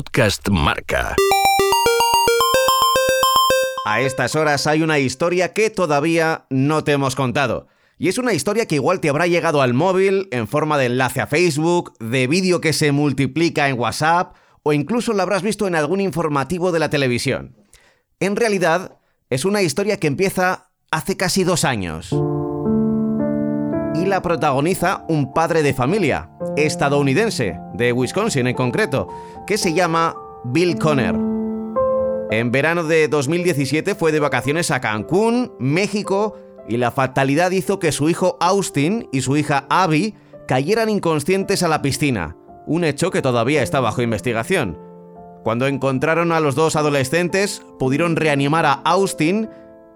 Podcast Marca. A estas horas hay una historia que todavía no te hemos contado. Y es una historia que igual te habrá llegado al móvil en forma de enlace a Facebook, de vídeo que se multiplica en WhatsApp o incluso la habrás visto en algún informativo de la televisión. En realidad, es una historia que empieza hace casi dos años. Y la protagoniza un padre de familia, estadounidense, de Wisconsin en concreto, que se llama Bill Conner. En verano de 2017 fue de vacaciones a Cancún, México, y la fatalidad hizo que su hijo Austin y su hija Abby cayeran inconscientes a la piscina, un hecho que todavía está bajo investigación. Cuando encontraron a los dos adolescentes, pudieron reanimar a Austin,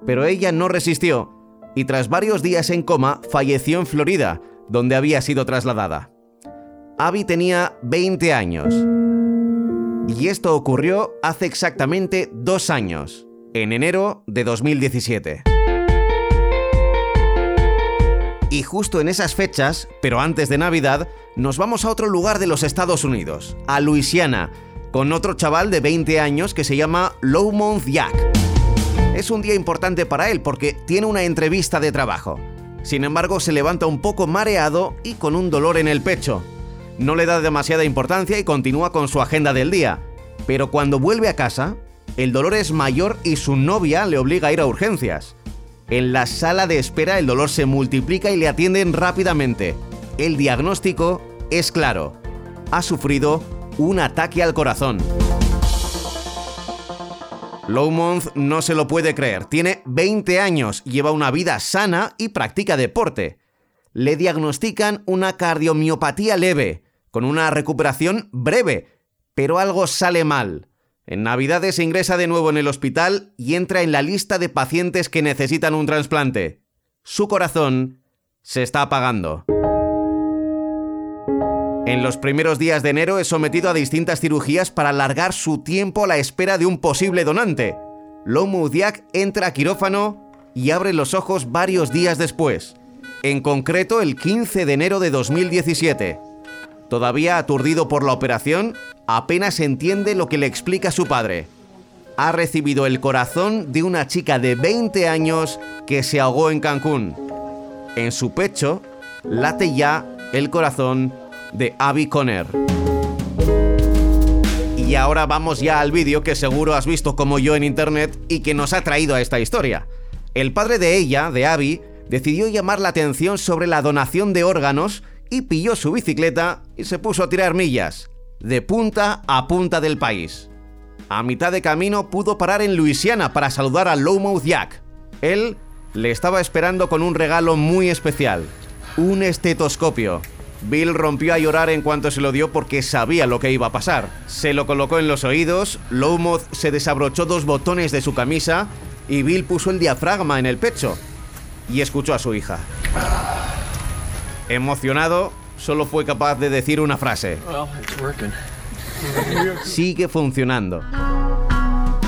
pero ella no resistió y tras varios días en coma falleció en Florida, donde había sido trasladada. Abby tenía 20 años. Y esto ocurrió hace exactamente dos años, en enero de 2017. Y justo en esas fechas, pero antes de Navidad, nos vamos a otro lugar de los Estados Unidos, a Luisiana, con otro chaval de 20 años que se llama Lowmouth Jack. Es un día importante para él porque tiene una entrevista de trabajo. Sin embargo, se levanta un poco mareado y con un dolor en el pecho. No le da demasiada importancia y continúa con su agenda del día. Pero cuando vuelve a casa, el dolor es mayor y su novia le obliga a ir a urgencias. En la sala de espera el dolor se multiplica y le atienden rápidamente. El diagnóstico es claro. Ha sufrido un ataque al corazón. Lowmouth no se lo puede creer. Tiene 20 años, lleva una vida sana y practica deporte. Le diagnostican una cardiomiopatía leve, con una recuperación breve, pero algo sale mal. En Navidades ingresa de nuevo en el hospital y entra en la lista de pacientes que necesitan un trasplante. Su corazón se está apagando. En los primeros días de enero es sometido a distintas cirugías para alargar su tiempo a la espera de un posible donante. Lomu Diak entra a quirófano y abre los ojos varios días después, en concreto el 15 de enero de 2017. Todavía aturdido por la operación, apenas entiende lo que le explica su padre. Ha recibido el corazón de una chica de 20 años que se ahogó en Cancún. En su pecho late ya el corazón de Abby Conner. Y ahora vamos ya al vídeo que seguro has visto como yo en internet y que nos ha traído a esta historia. El padre de ella, de Abby, decidió llamar la atención sobre la donación de órganos y pilló su bicicleta y se puso a tirar millas, de punta a punta del país. A mitad de camino pudo parar en Luisiana para saludar a Lowmouth Jack. Él le estaba esperando con un regalo muy especial, un estetoscopio. Bill rompió a llorar en cuanto se lo dio porque sabía lo que iba a pasar. Se lo colocó en los oídos, Lowmouth se desabrochó dos botones de su camisa y Bill puso el diafragma en el pecho y escuchó a su hija. Emocionado, solo fue capaz de decir una frase. Sigue funcionando.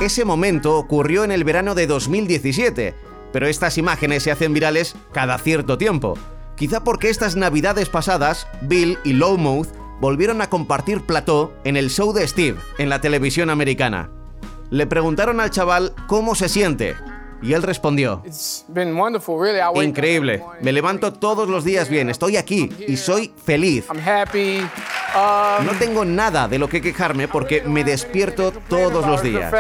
Ese momento ocurrió en el verano de 2017, pero estas imágenes se hacen virales cada cierto tiempo. Quizá porque estas navidades pasadas, Bill y Lowmouth volvieron a compartir plató en el show de Steve, en la televisión americana. Le preguntaron al chaval cómo se siente, y él respondió, increíble, me levanto todos los días bien, estoy aquí y soy feliz. No tengo nada de lo que quejarme porque me despierto todos los días.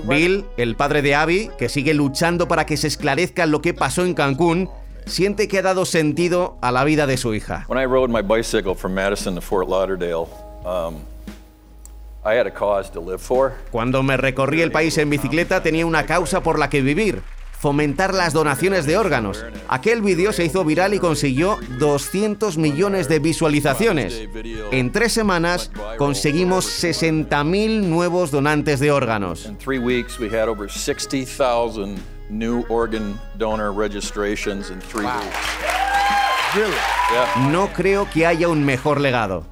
Bill, el padre de Abby, que sigue luchando para que se esclarezca lo que pasó en Cancún, siente que ha dado sentido a la vida de su hija. When Cuando me recorrí el país en bicicleta tenía una causa por la que vivir, fomentar las donaciones de órganos. Aquel vídeo se hizo viral y consiguió 200 millones de visualizaciones. En tres semanas conseguimos 60.000 nuevos donantes de órganos. In three weeks, we had over 60,000 new organ donor registrations in three weeks. No creo que haya un mejor legado.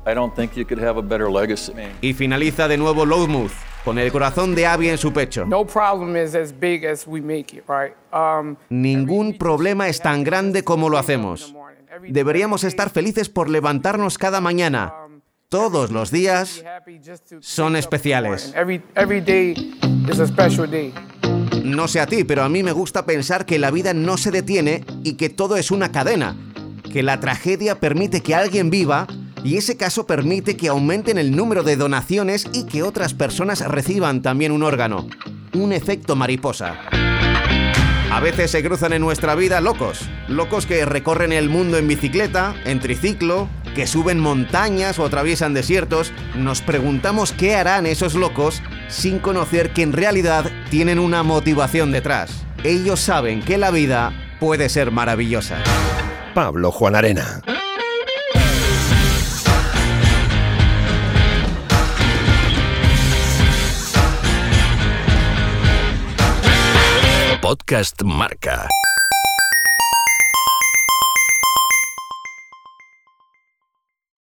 Y finaliza de nuevo Lowmouth, con el corazón de Abby en su pecho. No problem is as big as we make it, right? Um, Ningún problema es tan grande como lo hacemos. Deberíamos estar felices por levantarnos cada mañana. todos los días son especiales. No sé a ti, pero a mí me gusta pensar que la vida no se detiene y que todo es una cadena, que la tragedia permite que alguien viva y ese caso permite que aumenten el número de donaciones y que otras personas reciban también un órgano. Un efecto mariposa. A veces se cruzan en nuestra vida locos, locos que recorren el mundo en bicicleta, en triciclo, que suben montañas o atraviesan desiertos. Nos preguntamos qué harán esos locos sin conocer que en realidad tienen una motivación detrás. Ellos saben que la vida puede ser maravillosa. Pablo Juan Arena. Podcast Marca.